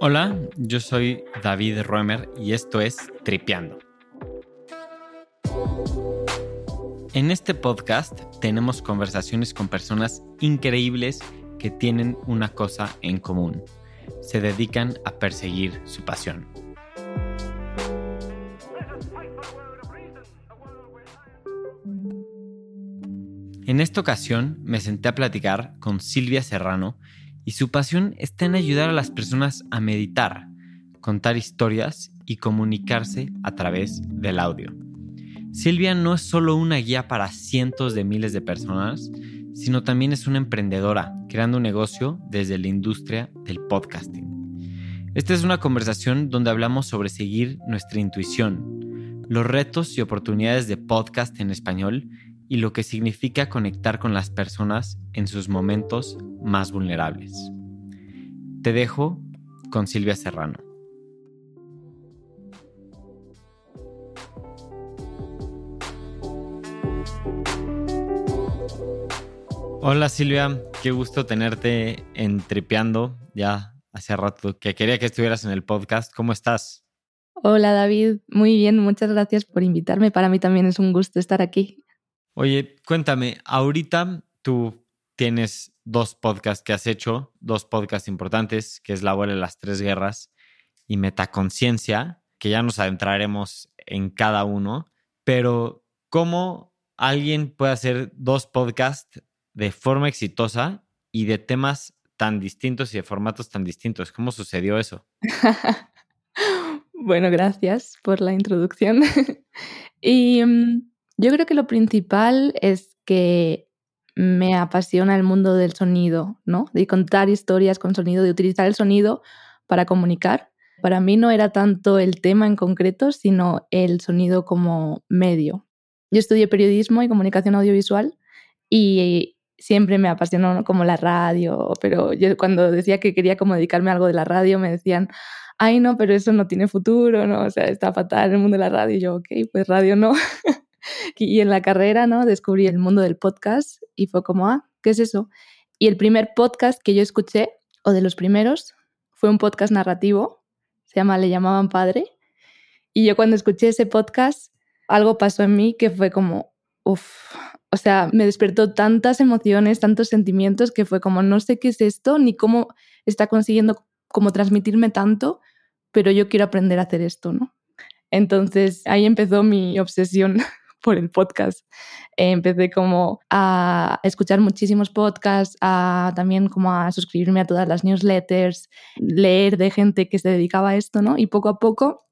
Hola, yo soy David Roemer y esto es Tripeando. En este podcast tenemos conversaciones con personas increíbles que tienen una cosa en común. Se dedican a perseguir su pasión. En esta ocasión me senté a platicar con Silvia Serrano y su pasión está en ayudar a las personas a meditar, contar historias y comunicarse a través del audio. Silvia no es solo una guía para cientos de miles de personas, sino también es una emprendedora creando un negocio desde la industria del podcasting. Esta es una conversación donde hablamos sobre seguir nuestra intuición, los retos y oportunidades de podcast en español y lo que significa conectar con las personas en sus momentos más vulnerables. Te dejo con Silvia Serrano. Hola Silvia, qué gusto tenerte en Tripeando. Ya hace rato que quería que estuvieras en el podcast. ¿Cómo estás? Hola David, muy bien, muchas gracias por invitarme. Para mí también es un gusto estar aquí. Oye, cuéntame, ahorita tú tienes dos podcasts que has hecho, dos podcasts importantes, que es La abuela de las tres guerras y Metaconciencia, que ya nos adentraremos en cada uno, pero ¿cómo alguien puede hacer dos podcasts de forma exitosa y de temas tan distintos y de formatos tan distintos? ¿Cómo sucedió eso? bueno, gracias por la introducción. y mm, yo creo que lo principal es que me apasiona el mundo del sonido, ¿no? De contar historias con sonido, de utilizar el sonido para comunicar. Para mí no era tanto el tema en concreto, sino el sonido como medio. Yo estudié periodismo y comunicación audiovisual y siempre me apasionó como la radio, pero yo cuando decía que quería como dedicarme a algo de la radio me decían, ay no, pero eso no tiene futuro, ¿no? O sea, está fatal el mundo de la radio. Y yo, ok, pues radio no. y en la carrera, ¿no? Descubrí el mundo del podcast y fue como, ah, ¿qué es eso? Y el primer podcast que yo escuché, o de los primeros, fue un podcast narrativo, se llama Le llamaban padre. Y yo cuando escuché ese podcast, algo pasó en mí que fue como, uff, o sea, me despertó tantas emociones, tantos sentimientos que fue como, no sé qué es esto, ni cómo está consiguiendo como transmitirme tanto, pero yo quiero aprender a hacer esto, ¿no? Entonces ahí empezó mi obsesión por el podcast. empecé como a escuchar muchísimos podcasts, a también como a suscribirme a todas las newsletters, leer de gente que se dedicaba a esto, ¿no? Y poco a poco,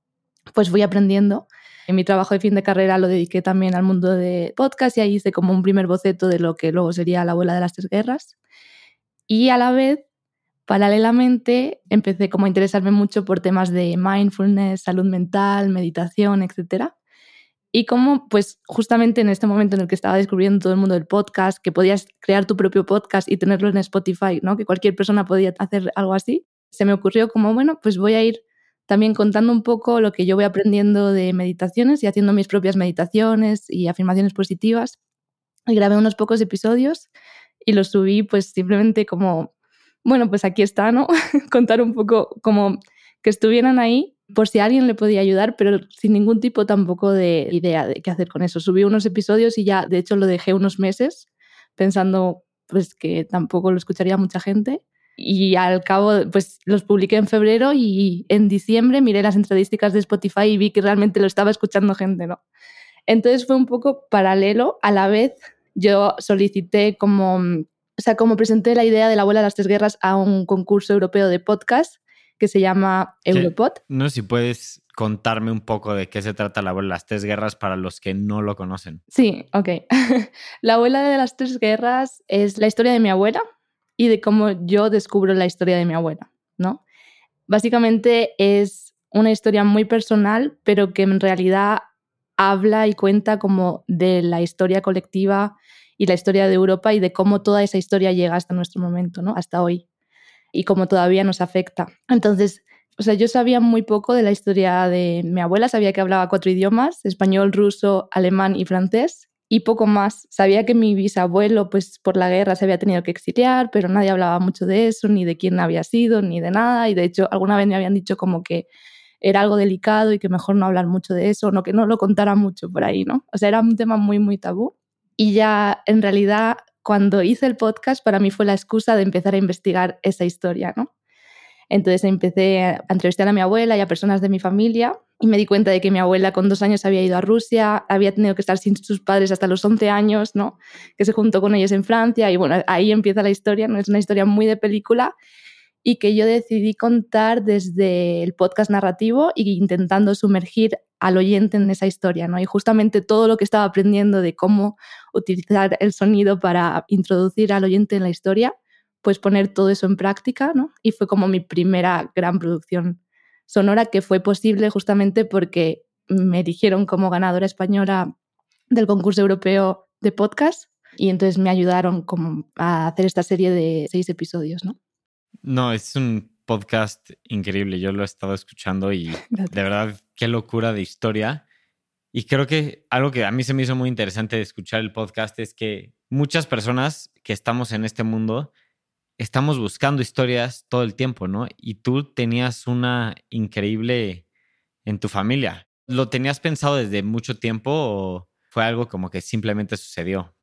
pues fui aprendiendo. En mi trabajo de fin de carrera lo dediqué también al mundo de podcast y ahí hice como un primer boceto de lo que luego sería la abuela de las tres guerras. Y a la vez, paralelamente, empecé como a interesarme mucho por temas de mindfulness, salud mental, meditación, etcétera y cómo, pues justamente en este momento en el que estaba descubriendo todo el mundo del podcast, que podías crear tu propio podcast y tenerlo en Spotify, ¿no? Que cualquier persona podía hacer algo así, se me ocurrió como, bueno, pues voy a ir también contando un poco lo que yo voy aprendiendo de meditaciones y haciendo mis propias meditaciones y afirmaciones positivas. Y grabé unos pocos episodios y los subí pues simplemente como, bueno, pues aquí está, ¿no? Contar un poco como que estuvieran ahí por si alguien le podía ayudar, pero sin ningún tipo tampoco de idea de qué hacer con eso. Subí unos episodios y ya, de hecho, lo dejé unos meses pensando pues que tampoco lo escucharía mucha gente. Y al cabo, pues los publiqué en febrero y en diciembre miré las estadísticas de Spotify y vi que realmente lo estaba escuchando gente, ¿no? Entonces fue un poco paralelo. A la vez, yo solicité como, o sea, como presenté la idea de la abuela de las tres guerras a un concurso europeo de podcast que se llama Europod. No sé si puedes contarme un poco de qué se trata la abuela de las tres guerras para los que no lo conocen. Sí, ok. la abuela de las tres guerras es la historia de mi abuela y de cómo yo descubro la historia de mi abuela, ¿no? Básicamente es una historia muy personal, pero que en realidad habla y cuenta como de la historia colectiva y la historia de Europa y de cómo toda esa historia llega hasta nuestro momento, ¿no? Hasta hoy y cómo todavía nos afecta. Entonces, o sea, yo sabía muy poco de la historia de mi abuela, sabía que hablaba cuatro idiomas, español, ruso, alemán y francés, y poco más. Sabía que mi bisabuelo, pues por la guerra se había tenido que exiliar, pero nadie hablaba mucho de eso, ni de quién había sido, ni de nada. Y de hecho, alguna vez me habían dicho como que era algo delicado y que mejor no hablar mucho de eso, no que no lo contara mucho por ahí, ¿no? O sea, era un tema muy, muy tabú. Y ya en realidad, cuando hice el podcast, para mí fue la excusa de empezar a investigar esa historia, ¿no? Entonces empecé a entrevistar a mi abuela y a personas de mi familia y me di cuenta de que mi abuela con dos años había ido a Rusia, había tenido que estar sin sus padres hasta los 11 años, ¿no? que se juntó con ellos en Francia y bueno, ahí empieza la historia, ¿no? es una historia muy de película y que yo decidí contar desde el podcast narrativo e intentando sumergir al oyente en esa historia, ¿no? Y justamente todo lo que estaba aprendiendo de cómo utilizar el sonido para introducir al oyente en la historia, pues poner todo eso en práctica, ¿no? Y fue como mi primera gran producción sonora que fue posible justamente porque me eligieron como ganadora española del concurso europeo de podcast y entonces me ayudaron como a hacer esta serie de seis episodios, ¿no? No, es un podcast increíble. Yo lo he estado escuchando y de verdad qué locura de historia. Y creo que algo que a mí se me hizo muy interesante de escuchar el podcast es que muchas personas que estamos en este mundo estamos buscando historias todo el tiempo, ¿no? Y tú tenías una increíble en tu familia. ¿Lo tenías pensado desde mucho tiempo o fue algo como que simplemente sucedió?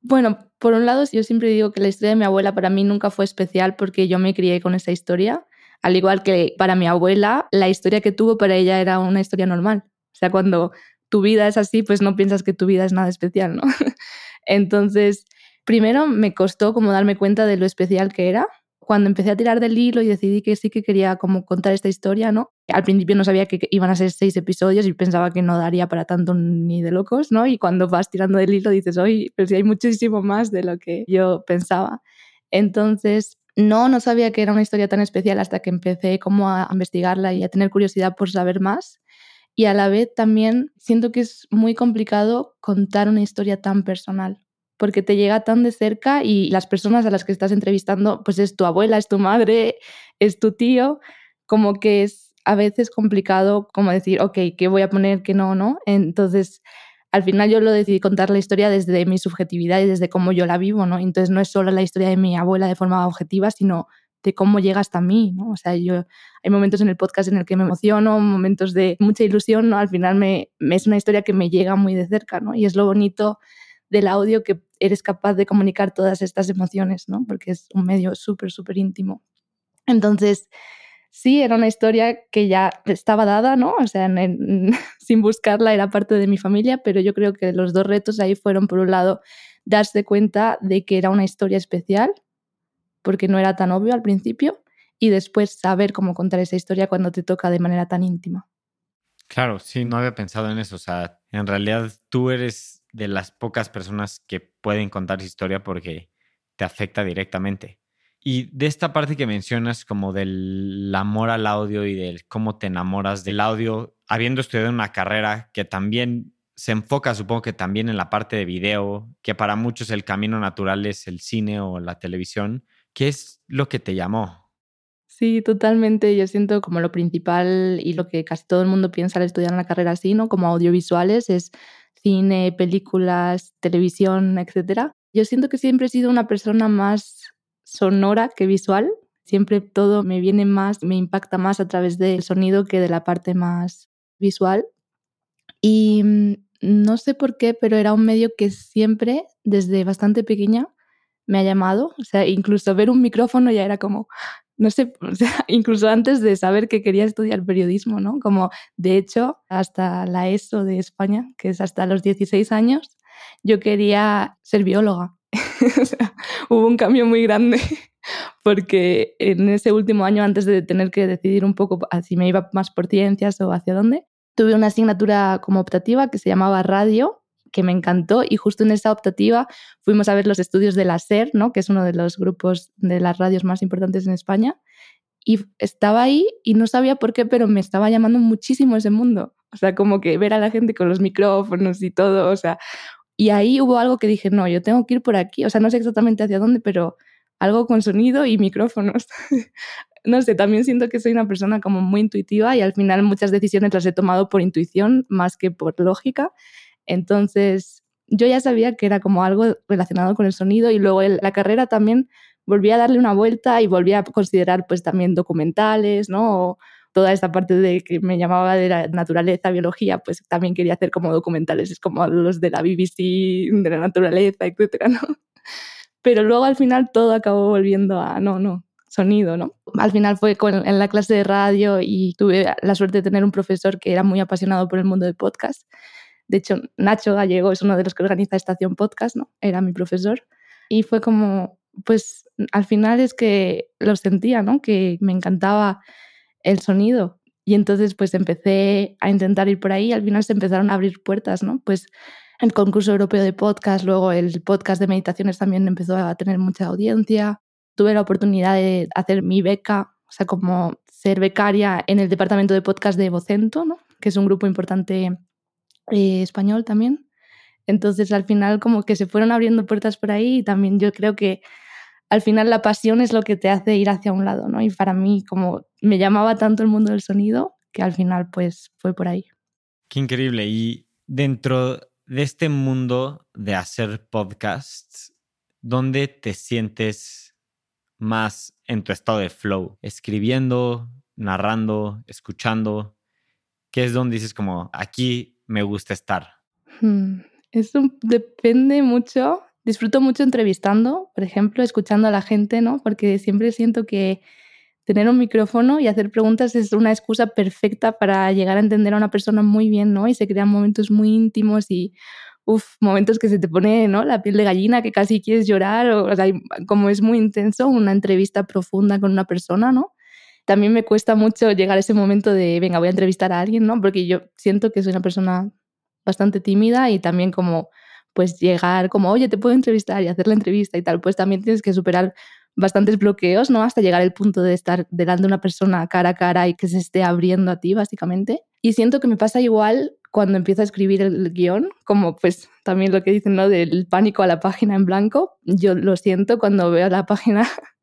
Bueno, por un lado, yo siempre digo que la historia de mi abuela para mí nunca fue especial porque yo me crié con esa historia. Al igual que para mi abuela, la historia que tuvo para ella era una historia normal. O sea, cuando tu vida es así, pues no piensas que tu vida es nada especial, ¿no? Entonces, Primero me costó como darme cuenta de lo especial que era. Cuando empecé a tirar del hilo y decidí que sí que quería como contar esta historia, ¿no? Al principio no sabía que iban a ser seis episodios y pensaba que no daría para tanto ni de locos, ¿no? Y cuando vas tirando del hilo dices, oye, pero si hay muchísimo más de lo que yo pensaba. Entonces, no, no sabía que era una historia tan especial hasta que empecé como a investigarla y a tener curiosidad por saber más. Y a la vez también siento que es muy complicado contar una historia tan personal porque te llega tan de cerca y las personas a las que estás entrevistando, pues es tu abuela, es tu madre, es tu tío, como que es a veces complicado como decir, ok, ¿qué voy a poner, qué no, no? Entonces, al final yo lo decidí contar la historia desde mi subjetividad y desde cómo yo la vivo, ¿no? Entonces no es solo la historia de mi abuela de forma objetiva, sino de cómo llega hasta mí, ¿no? O sea, yo hay momentos en el podcast en el que me emociono, momentos de mucha ilusión, ¿no? Al final me, me es una historia que me llega muy de cerca, ¿no? Y es lo bonito del audio que eres capaz de comunicar todas estas emociones, ¿no? Porque es un medio súper, súper íntimo. Entonces, sí, era una historia que ya estaba dada, ¿no? O sea, sin buscarla era parte de mi familia, pero yo creo que los dos retos ahí fueron, por un lado, darse cuenta de que era una historia especial, porque no era tan obvio al principio, y después saber cómo contar esa historia cuando te toca de manera tan íntima. Claro, sí, no había pensado en eso. O sea, en realidad tú eres de las pocas personas que pueden contar su historia porque te afecta directamente. Y de esta parte que mencionas como del amor al audio y del cómo te enamoras del audio, habiendo estudiado una carrera que también se enfoca, supongo que también en la parte de video, que para muchos el camino natural es el cine o la televisión, ¿qué es lo que te llamó? Sí, totalmente. Yo siento como lo principal y lo que casi todo el mundo piensa al estudiar una carrera así, ¿no? Como audiovisuales, es cine, películas, televisión, etc. Yo siento que siempre he sido una persona más sonora que visual. Siempre todo me viene más, me impacta más a través del sonido que de la parte más visual. Y mm, no sé por qué, pero era un medio que siempre, desde bastante pequeña, me ha llamado. O sea, incluso ver un micrófono ya era como, no sé, o sea, incluso antes de saber que quería estudiar periodismo, ¿no? Como de hecho, hasta la ESO de España, que es hasta los 16 años, yo quería ser bióloga. hubo un cambio muy grande porque en ese último año, antes de tener que decidir un poco si me iba más por ciencias o hacia dónde, tuve una asignatura como optativa que se llamaba radio que me encantó y justo en esa optativa fuimos a ver los estudios de la SER, ¿no? que es uno de los grupos de las radios más importantes en España, y estaba ahí y no sabía por qué, pero me estaba llamando muchísimo ese mundo. O sea, como que ver a la gente con los micrófonos y todo, o sea, y ahí hubo algo que dije, no, yo tengo que ir por aquí, o sea, no sé exactamente hacia dónde, pero algo con sonido y micrófonos. no sé, también siento que soy una persona como muy intuitiva y al final muchas decisiones las he tomado por intuición más que por lógica. Entonces, yo ya sabía que era como algo relacionado con el sonido y luego la carrera también volví a darle una vuelta y volví a considerar pues también documentales, ¿no? toda esta parte de que me llamaba de la naturaleza, biología, pues también quería hacer como documentales, es como los de la BBC, de la naturaleza, etcétera, ¿no? Pero luego al final todo acabó volviendo a, no, no, sonido, ¿no? Al final fue en la clase de radio y tuve la suerte de tener un profesor que era muy apasionado por el mundo del podcast. De hecho, Nacho Gallego es uno de los que organiza Estación Podcast, ¿no? Era mi profesor. Y fue como, pues al final es que lo sentía, ¿no? Que me encantaba el sonido. Y entonces pues empecé a intentar ir por ahí y al final se empezaron a abrir puertas, ¿no? Pues el concurso europeo de podcast, luego el podcast de meditaciones también empezó a tener mucha audiencia. Tuve la oportunidad de hacer mi beca, o sea, como ser becaria en el departamento de podcast de Vocento, ¿no? que es un grupo importante eh, español también. Entonces, al final, como que se fueron abriendo puertas por ahí y también yo creo que al final la pasión es lo que te hace ir hacia un lado, ¿no? Y para mí, como me llamaba tanto el mundo del sonido, que al final, pues, fue por ahí. Qué increíble. Y dentro de este mundo de hacer podcasts, ¿dónde te sientes más en tu estado de flow? ¿Escribiendo, narrando, escuchando? ¿Qué es donde dices como, aquí me gusta estar? Hmm, eso depende mucho disfruto mucho entrevistando, por ejemplo, escuchando a la gente, ¿no? Porque siempre siento que tener un micrófono y hacer preguntas es una excusa perfecta para llegar a entender a una persona muy bien, ¿no? Y se crean momentos muy íntimos y, uff, momentos que se te pone, ¿no? La piel de gallina, que casi quieres llorar, o, sea, como es muy intenso, una entrevista profunda con una persona, ¿no? También me cuesta mucho llegar a ese momento de, venga, voy a entrevistar a alguien, ¿no? Porque yo siento que soy una persona bastante tímida y también como pues llegar como, oye, te puedo entrevistar y hacer la entrevista y tal, pues también tienes que superar bastantes bloqueos, ¿no? Hasta llegar al punto de estar delante de una persona cara a cara y que se esté abriendo a ti, básicamente. Y siento que me pasa igual cuando empiezo a escribir el guion, como pues también lo que dicen, ¿no? Del pánico a la página en blanco. Yo lo siento cuando veo la página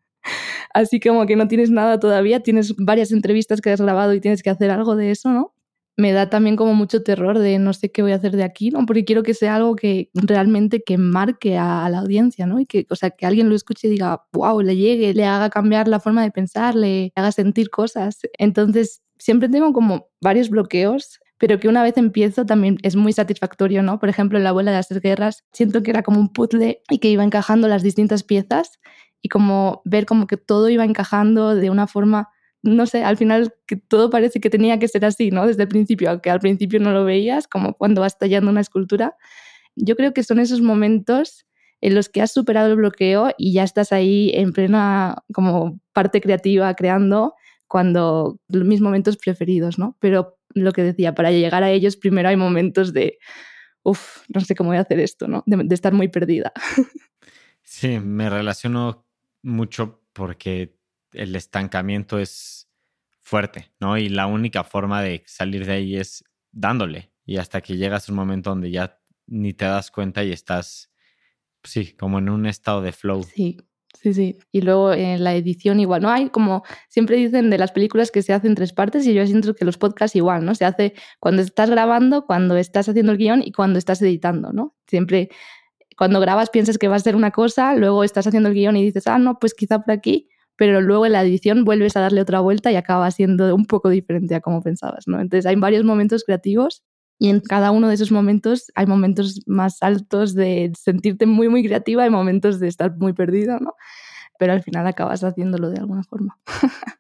así como que no tienes nada todavía, tienes varias entrevistas que has grabado y tienes que hacer algo de eso, ¿no? me da también como mucho terror de no sé qué voy a hacer de aquí, ¿no? Porque quiero que sea algo que realmente que marque a, la audiencia, ¿no? Y que, o sea, que alguien lo escuche y diga, wow, le llegue, le haga cambiar la forma de pensar, le haga sentir cosas. Entonces, siempre tengo como varios bloqueos, pero que una vez empiezo también es muy satisfactorio, ¿no? Por ejemplo, en La abuela de las guerras, siento que era como un puzzle y que iba encajando las distintas piezas y como ver como que todo iba encajando de una forma no sé, al final que todo parece que tenía que ser así, ¿no? Desde el principio, aunque al principio no lo veías, como cuando vas tallando una escultura. Yo creo que son esos momentos en los que has superado el bloqueo y ya estás ahí en plena como parte creativa creando cuando mis momentos preferidos, ¿no? Pero lo que decía, para llegar a ellos primero hay momentos de, uff, no sé cómo voy a hacer esto, ¿no? De, de estar muy perdida. Sí, me relaciono mucho porque el estancamiento es fuerte, ¿no? Y la única forma de salir de ahí es dándole. Y hasta que llegas a un momento donde ya ni te das cuenta y estás, sí, como en un estado de flow. Sí, sí, sí. Y luego en la edición igual, ¿no? Hay como, siempre dicen de las películas que se hacen tres partes y yo siento que los podcasts igual, ¿no? Se hace cuando estás grabando, cuando estás haciendo el guion y cuando estás editando, ¿no? Siempre cuando grabas piensas que va a ser una cosa, luego estás haciendo el guion y dices, ah, no, pues quizá por aquí, pero luego en la edición vuelves a darle otra vuelta y acaba siendo un poco diferente a como pensabas, ¿no? Entonces hay varios momentos creativos y en cada uno de esos momentos hay momentos más altos de sentirte muy, muy creativa y momentos de estar muy perdida, ¿no? Pero al final acabas haciéndolo de alguna forma.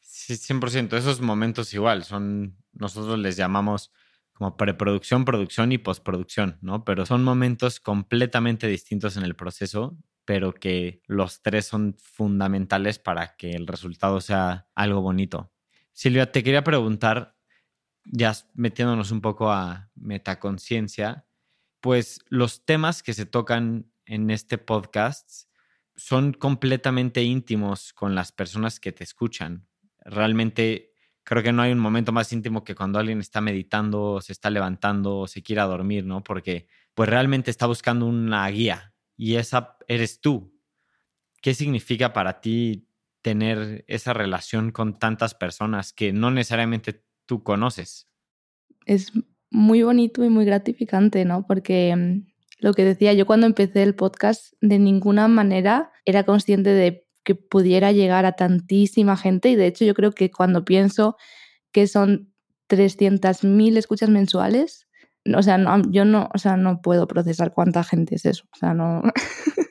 sí, 100%. Esos momentos igual son, nosotros les llamamos como preproducción, producción y postproducción, ¿no? Pero son momentos completamente distintos en el proceso pero que los tres son fundamentales para que el resultado sea algo bonito. Silvia, te quería preguntar, ya metiéndonos un poco a metaconciencia, pues los temas que se tocan en este podcast son completamente íntimos con las personas que te escuchan. Realmente creo que no hay un momento más íntimo que cuando alguien está meditando, se está levantando se quiera dormir, ¿no? Porque pues realmente está buscando una guía, y esa eres tú. ¿Qué significa para ti tener esa relación con tantas personas que no necesariamente tú conoces? Es muy bonito y muy gratificante, ¿no? Porque mm, lo que decía, yo cuando empecé el podcast de ninguna manera era consciente de que pudiera llegar a tantísima gente y de hecho yo creo que cuando pienso que son 300.000 escuchas mensuales, o sea, no, yo no, o sea, no puedo procesar cuánta gente es eso, o sea, no...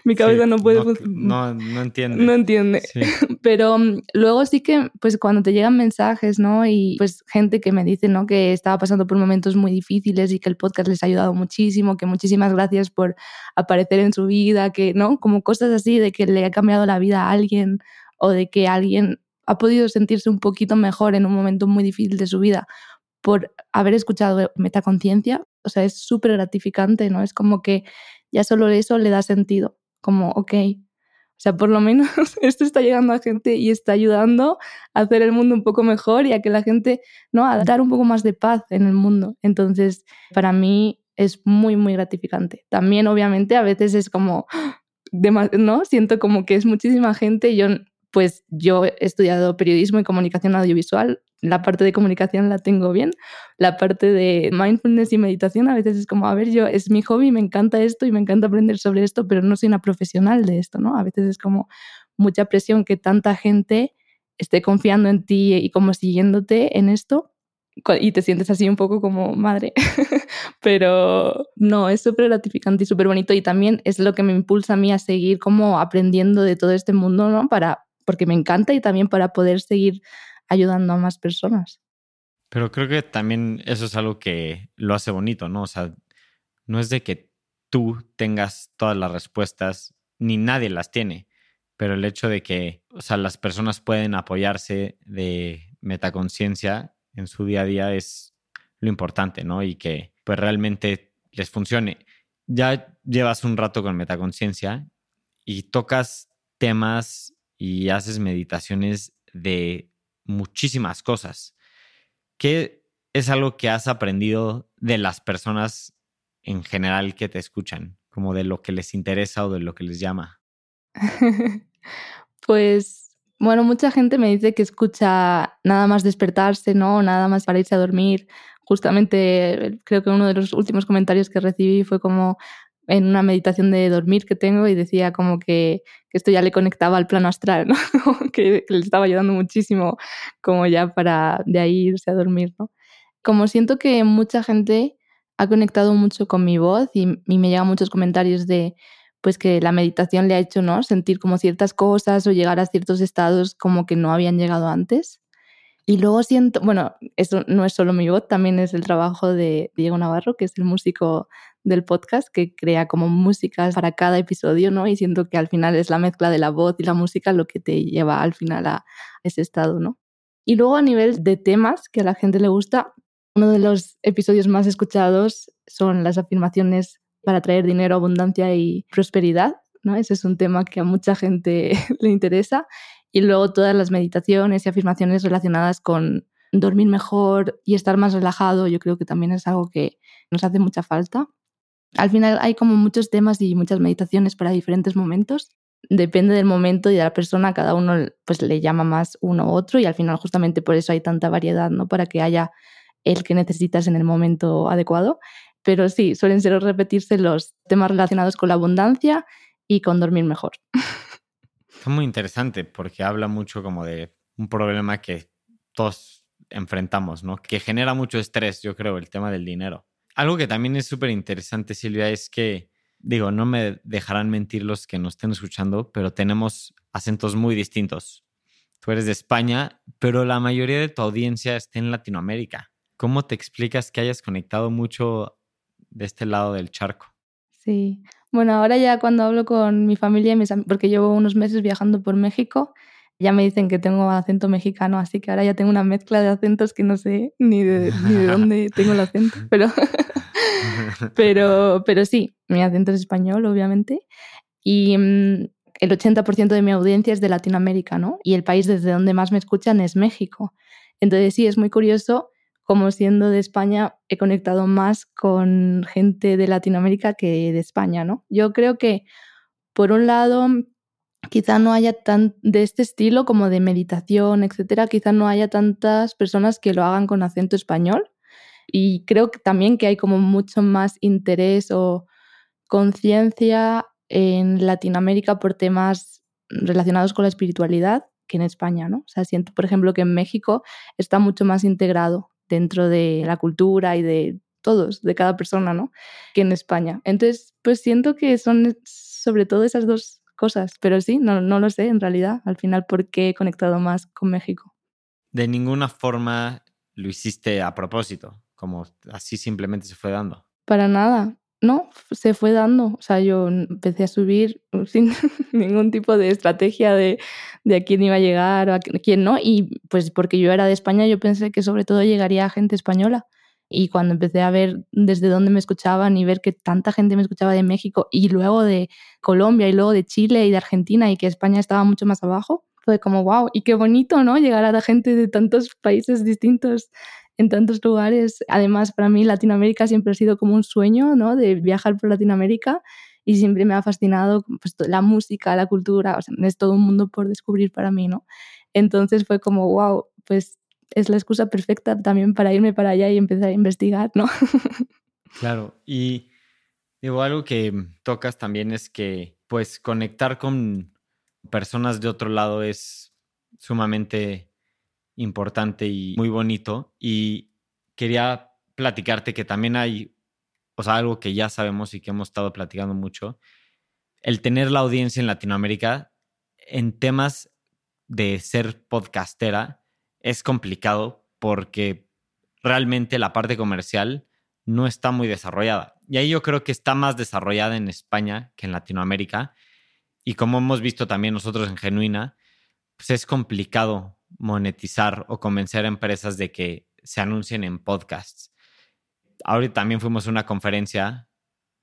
mi cabeza no puede no, no, entiende. No entiende. Pero mm, luego sí que, pues cuando te llegan mensajes, ¿no? Y pues gente que me dice, ¿no? Que estaba pasando por momentos muy difíciles y que el podcast les ha ayudado muchísimo, que muchísimas gracias por aparecer en su vida, que, ¿no? Como cosas así de que le ha cambiado la vida a alguien o de que alguien ha podido sentirse un poquito mejor en un momento muy difícil de su vida por haber escuchado Metaconciencia. O sea, es súper gratificante, ¿no? Es como que ya solo eso le da sentido como, ok, o sea, por lo menos esto está llegando a gente y está ayudando a hacer el mundo un poco mejor y a que la gente, ¿no? A dar un poco más de paz en el mundo. Entonces, para mí es muy, muy gratificante. También, obviamente, a veces es como, ¿no? Siento como que es muchísima gente y yo pues yo he estudiado periodismo y comunicación audiovisual. La parte de comunicación la tengo bien. La parte de mindfulness y meditación a veces es como, a ver, yo es mi hobby, me encanta esto y me encanta aprender sobre esto, pero no soy una profesional de esto, ¿no? A veces es como mucha presión que tanta gente esté confiando en ti y como siguiéndote en esto y te sientes así un poco como madre. Pero no, es súper gratificante y súper bonito y también es lo que me impulsa a mí a seguir como aprendiendo de todo este mundo, ¿no? Para porque me encanta y también para poder seguir ayudando a más personas. Pero creo que también eso es algo que lo hace bonito, ¿no? O sea, no es de que tú tengas todas las respuestas, ni nadie las tiene, pero el hecho de que, o sea, las personas pueden apoyarse de metaconciencia en su día a día es lo importante, ¿no? Y que pues realmente les funcione. Ya llevas un rato con metaconciencia y tocas temas y haces meditaciones de muchísimas cosas. ¿Qué es algo que has aprendido de las personas en general que te escuchan? Como de lo que les interesa o de lo que les llama. pues, bueno, mucha gente me dice que escucha nada más despertarse, ¿no? Nada más para irse a dormir. Justamente creo que uno de los últimos comentarios que recibí fue como en una meditación de dormir que tengo y decía como que, esto ya le conectaba al plano astral, ¿no? que, le estaba ayudando muchísimo como ya para de ahí irse a dormir, ¿no? Como siento que mucha gente ha conectado mucho con mi voz y, y me llegan muchos comentarios de pues que la meditación le ha hecho ¿no? sentir como ciertas cosas o llegar a ciertos estados como que no habían llegado antes. Y luego siento, bueno, eso no es solo mi voz, también es el trabajo de Diego Navarro, que es el músico del podcast que crea como músicas para cada episodio, ¿no? Y siento que al final es la mezcla de la voz y la música lo que te lleva al final a ese estado, ¿no? Y luego a nivel de temas que a la gente le gusta, uno de los episodios más escuchados son las afirmaciones para traer dinero, abundancia y prosperidad, ¿no? Ese es un tema que a mucha gente le interesa. Y luego todas las meditaciones y afirmaciones relacionadas con dormir mejor y estar más relajado, yo creo que también es algo que nos hace mucha falta. Al final hay como muchos temas y muchas meditaciones para diferentes momentos. Depende del momento y de la persona, cada uno pues le llama más uno u otro y al final justamente por eso hay tanta variedad, ¿no? Para que haya el que necesitas en el momento adecuado. Pero sí, suelen ser repetirse los temas relacionados con la abundancia y con dormir mejor. Es muy interesante porque habla mucho como de un problema que todos enfrentamos, ¿no? Que genera mucho estrés, yo creo, el tema del dinero. Algo que también es súper interesante, Silvia, es que, digo, no me dejarán mentir los que nos estén escuchando, pero tenemos acentos muy distintos. Tú eres de España, pero la mayoría de tu audiencia está en Latinoamérica. ¿Cómo te explicas que hayas conectado mucho de este lado del charco? Sí, bueno, ahora ya cuando hablo con mi familia, porque llevo unos meses viajando por México, ya me dicen que tengo acento mexicano, así que ahora ya tengo una mezcla de acentos que no sé ni de, ni de dónde tengo el acento, pero, pero, pero sí, mi acento es español, obviamente, y mm, el 80% de mi audiencia es de Latinoamérica, ¿no? Y el país desde donde más me escuchan es México. Entonces sí, es muy curioso como siendo de España he conectado más con gente de Latinoamérica que de España, ¿no? Yo creo que, por un lado, quizá no haya tan de este estilo como de meditación, etcétera, quizá no haya tantas personas que lo hagan con acento español. Y creo también que hay como mucho más interés o conciencia en Latinoamérica por temas relacionados con la espiritualidad que en España, ¿no? O sea, siento, por ejemplo, que en México está mucho más integrado dentro de la cultura y de todos, de cada persona, ¿no? Que en España. Entonces, pues siento que son sobre todo esas dos cosas, pero sí, no, no lo sé en realidad, al final, por qué he conectado más con México. De ninguna forma lo hiciste a propósito, como así simplemente se fue dando. Para nada, no, se fue dando. O sea, yo empecé a subir sin ningún tipo de estrategia de, de a quién iba a llegar o a quién no. Y pues porque yo era de España, yo pensé que sobre todo llegaría a gente española. Y cuando empecé a ver desde dónde me escuchaban y ver que tanta gente me escuchaba de México y luego de Colombia y luego de Chile y de Argentina y que España estaba mucho más abajo, fue como, wow, y qué bonito, ¿no? Llegar a la gente de tantos países distintos en tantos lugares. Además, para mí Latinoamérica siempre ha sido como un sueño, ¿no? De viajar por Latinoamérica y siempre me ha fascinado pues, la música, la cultura, es todo un mundo por descubrir para mí, ¿no? Entonces fue como, wow, pues es la excusa perfecta también para irme para allá y empezar a investigar, ¿no? claro, y digo, algo que tocas también es que pues conectar con personas de otro lado es sumamente importante y muy bonito. Y quería platicarte que también hay, algo que ya sabemos y que hemos estado platicando mucho, el tener la audiencia en Latinoamérica en temas de ser podcastera es complicado porque realmente la parte comercial no está muy desarrollada. Y ahí yo creo que está más desarrollada en España que en Latinoamérica. Y como hemos visto también nosotros en Genuina, pues es complicado monetizar o convencer a empresas de que se anuncien en podcasts. Ahorita también fuimos a una conferencia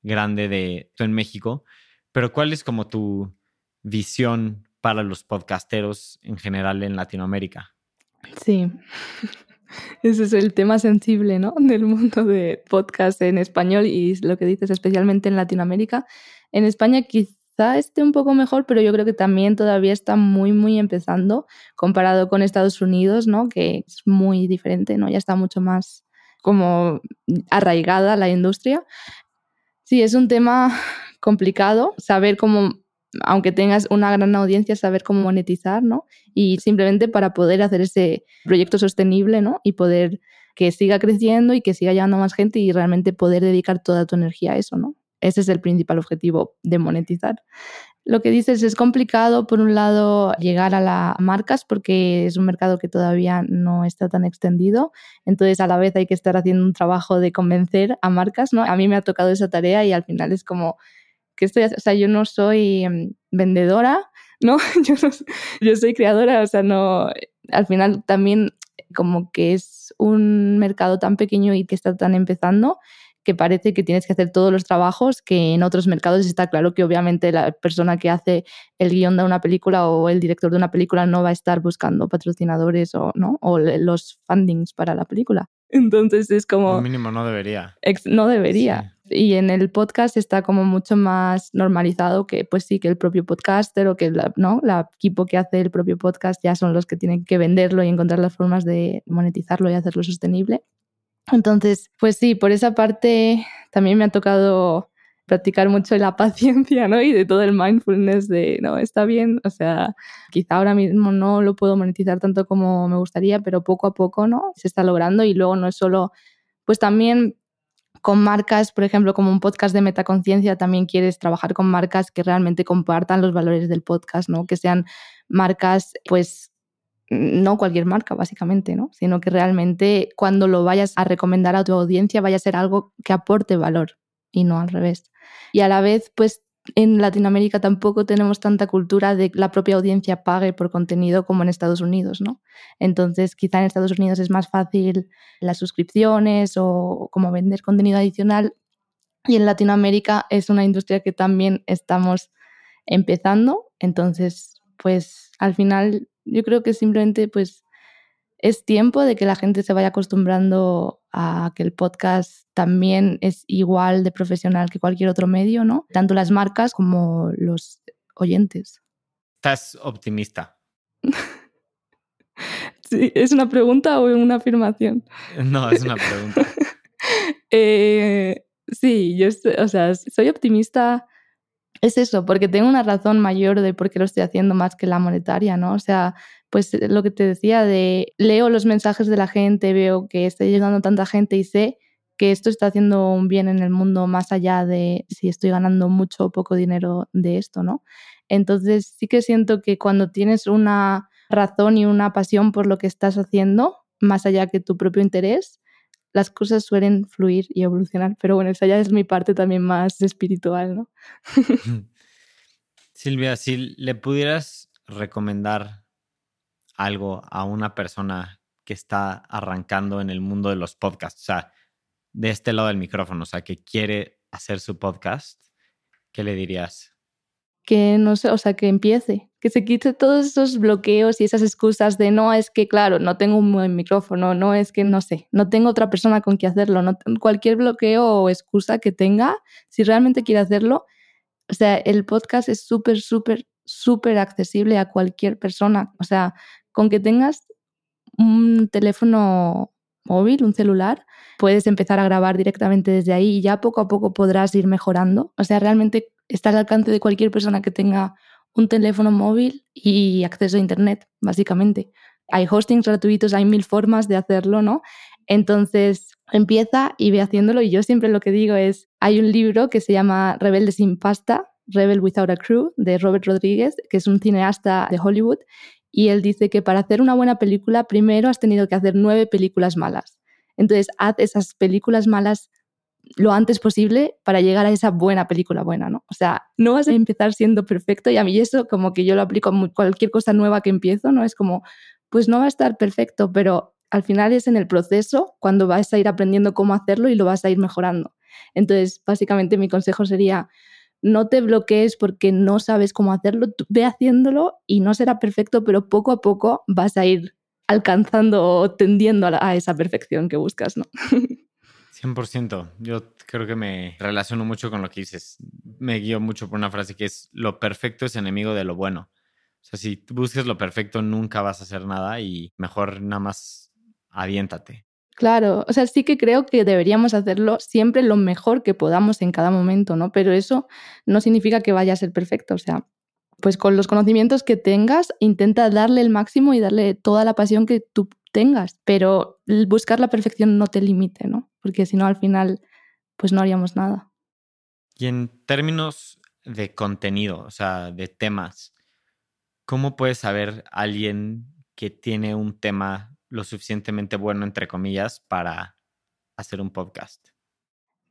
grande de esto en México, pero ¿cuál es como tu visión para los podcasteros en general en Latinoamérica? Sí, ese es el tema sensible, ¿no? Del mundo de podcast en español y lo que dices especialmente en Latinoamérica. En España quizá esté un poco mejor, pero yo creo que también todavía está muy, muy empezando comparado con Estados Unidos, ¿no? Que es muy diferente, ¿no? Ya está mucho más como arraigada la industria. Sí, es un tema complicado saber cómo, aunque tengas una gran audiencia, saber cómo monetizar, ¿no? Y simplemente para poder hacer ese proyecto sostenible, ¿no? Y poder que siga creciendo y que siga llegando más gente y realmente poder dedicar toda tu energía a eso, ¿no? Ese es el principal objetivo de monetizar. Lo que dices es complicado, por un lado, llegar a las marcas porque es un mercado que todavía no está tan extendido. Entonces, a la vez hay que estar haciendo un trabajo de convencer a marcas, ¿no? A mí me ha tocado esa tarea y al final es como que estoy, o sea, yo no soy em, vendedora, ¿no? Yo, yo soy creadora, o sea, no, al final también como que es un mercado tan pequeño y que está tan empezando que parece que tienes que hacer todos los trabajos que en otros mercados está claro que obviamente la persona que hace el guion de una película o el director de una película no va a estar buscando patrocinadores o, ¿no? o los fundings para la película. Entonces es como... mínimo no debería. no debería. Y en el podcast está como mucho más normalizado que pues sí, que el propio podcaster o que la, ¿no? la equipo que hace el propio podcast ya son los que tienen que venderlo y encontrar las formas de monetizarlo y hacerlo sostenible. Entonces, pues sí, por esa parte también me ha tocado practicar mucho la paciencia, ¿no? Y de todo el mindfulness de, no, está bien, o sea, quizá ahora mismo no lo puedo monetizar tanto como me gustaría, pero poco a poco, ¿no? Se está logrando y luego no es solo, pues también con marcas, por ejemplo, como un podcast de metaconciencia, también quieres trabajar con marcas que realmente compartan los valores del podcast, ¿no? Que sean marcas, pues, no cualquier marca, básicamente, ¿no? Sino que realmente cuando lo vayas a recomendar a tu audiencia vaya a ser algo que aporte valor y no al revés. Y a la vez, pues en Latinoamérica tampoco tenemos tanta cultura de que la propia audiencia pague por contenido como en Estados Unidos, ¿no? Entonces, quizá en Estados Unidos es más fácil las suscripciones o como vender contenido adicional. Y en Latinoamérica es una industria que también estamos empezando. Entonces, pues al final yo creo que simplemente pues es tiempo de que la gente se vaya acostumbrando a que el podcast también es igual de profesional que cualquier otro medio, ¿no? Tanto las marcas como los oyentes. ¿Estás optimista? sí, ¿Es una pregunta o una afirmación? No, es una pregunta. Eh, Sí, yo o sea, soy optimista. Es eso, porque tengo una razón mayor de por qué lo estoy haciendo más que la monetaria, ¿no? O sea, pues lo que te decía de leo los mensajes de la gente, veo que está llegando tanta gente y sé que esto está haciendo un bien en el mundo más allá de si estoy ganando mucho o poco dinero de esto, ¿no? Entonces sí que siento que cuando tienes una razón y una pasión por lo que estás haciendo, más allá que tu propio interés, las cosas suelen fluir y evolucionar. Pero bueno, esa ya es mi parte también más espiritual, ¿no? Silvia, si le pudieras recomendar algo a una persona que está arrancando en el mundo de los podcasts, o sea, de este lado del micrófono, o sea, que quiere hacer su podcast, ¿qué le dirías? Que no sé, o sea, que empiece, que se quite todos esos bloqueos y esas excusas de no es que, claro, no tengo un buen micrófono, no es que, no sé, no tengo otra persona con que hacerlo, no, cualquier bloqueo o excusa que tenga, si realmente quiere hacerlo, o sea, el podcast es súper, súper, súper accesible a cualquier persona, o sea, con que tengas un teléfono móvil, un celular, puedes empezar a grabar directamente desde ahí y ya poco a poco podrás ir mejorando. O sea, realmente está al alcance de cualquier persona que tenga un teléfono móvil y acceso a Internet, básicamente. Hay hostings gratuitos, hay mil formas de hacerlo, ¿no? Entonces empieza y ve haciéndolo y yo siempre lo que digo es, hay un libro que se llama Rebelde sin pasta, Rebel Without a Crew, de Robert Rodríguez, que es un cineasta de Hollywood, y él dice que para hacer una buena película primero has tenido que hacer nueve películas malas. Entonces, haz esas películas malas lo antes posible para llegar a esa buena película buena, ¿no? O sea, no vas a empezar siendo perfecto y a mí eso como que yo lo aplico a cualquier cosa nueva que empiezo, ¿no? Es como, pues no va a estar perfecto, pero al final es en el proceso cuando vas a ir aprendiendo cómo hacerlo y lo vas a ir mejorando. Entonces, básicamente mi consejo sería, no te bloquees porque no sabes cómo hacerlo, ve haciéndolo y no será perfecto, pero poco a poco vas a ir alcanzando o tendiendo a, esa perfección que buscas, ¿no? 100%. Yo creo que me relaciono mucho con lo que dices. Me guío mucho por una frase que es, lo perfecto es enemigo de lo bueno. O sea, si busques lo perfecto, nunca vas a hacer nada y mejor nada más aviéntate. Claro, o sea, sí que creo que deberíamos hacerlo siempre lo mejor que podamos en cada momento, ¿no? Pero eso no significa que vaya a ser perfecto, o sea, pues con los conocimientos que tengas, intenta darle el máximo y darle toda la pasión que tú tengas, pero buscar la perfección no te limite, ¿no? Porque si no, al final, pues no haríamos nada. Y en términos de contenido, o sea, de temas, ¿cómo puedes saber alguien que tiene un tema lo suficientemente bueno, entre comillas, para hacer un podcast?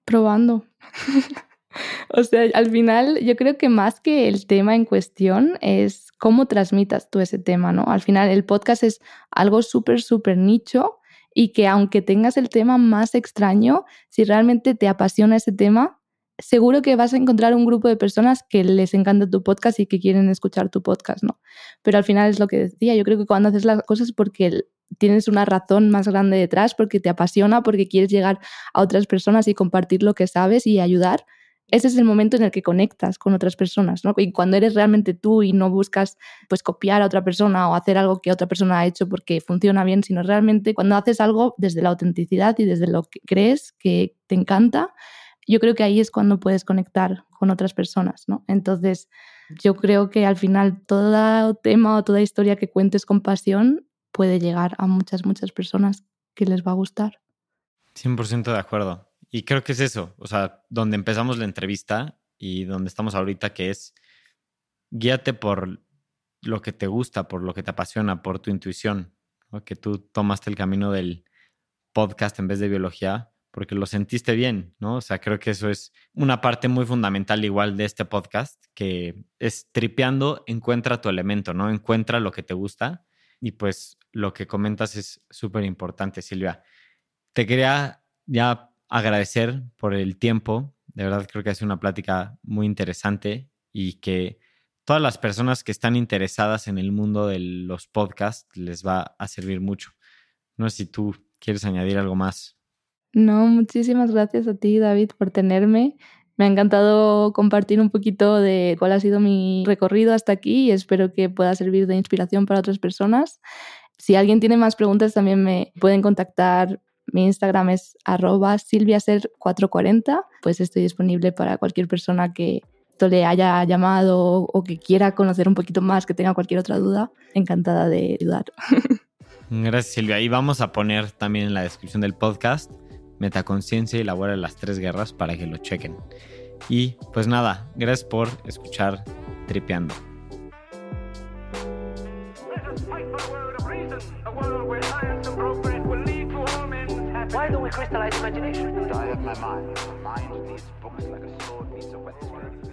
Probando. o sea, al final yo creo que más que el tema en cuestión es cómo transmitas tú ese tema, ¿no? Al final el podcast es algo súper, súper nicho y que aunque tengas el tema más extraño, si realmente te apasiona ese tema, seguro que vas a encontrar un grupo de personas que les encanta tu podcast y que quieren escuchar tu podcast, ¿no? Pero al final es lo que decía, yo creo que cuando haces las cosas porque tienes una razón más grande detrás, porque te apasiona, porque quieres llegar a otras personas y compartir lo que sabes y ayudar, ese es el momento en el que conectas con otras personas, ¿no? Y cuando eres realmente tú y no buscas pues copiar a otra persona o hacer algo que otra persona ha hecho porque funciona bien, sino realmente cuando haces algo desde la autenticidad y desde lo que crees que te encanta, yo creo que ahí es cuando puedes conectar con otras personas, ¿no? Entonces, yo creo que al final todo tema o toda historia que cuentes con pasión puede llegar a muchas, muchas personas que les va a gustar. 100% de acuerdo. Y creo que es eso, o sea, donde empezamos la entrevista y donde estamos ahorita, que es guíate por lo que te gusta, por lo que te apasiona, por tu intuición, que tú tomaste el camino del podcast en vez de biología porque lo sentiste bien, ¿no? O sea, creo que eso es una parte muy fundamental igual de este podcast, que es tripeando, encuentra tu elemento, ¿no? Encuentra lo que te gusta y pues lo que comentas es súper importante, Silvia. Te quería ya agradecer por el tiempo. De verdad creo que sido una plática muy interesante y que todas las personas que están interesadas en el mundo de los podcasts les va a servir mucho. No sé si tú quieres añadir algo más. No, muchísimas gracias a ti, David, por tenerme. Me ha encantado compartir un poquito de cuál ha sido mi recorrido hasta aquí y espero que pueda servir de inspiración para otras personas. Si alguien tiene más preguntas, también me pueden contactar mi Instagram es arroba silviaser440, pues estoy disponible para cualquier persona que le haya llamado o que quiera conocer un poquito más, que tenga cualquier otra duda, encantada de ayudar. Gracias Silvia. Y vamos a poner también en la descripción del podcast Metaconciencia y la de las tres guerras para que lo chequen. Y pues nada, gracias por escuchar Tripeando. Why don't we crystallize imagination? I have my mind. My mind needs books like a sword needs a whetstone.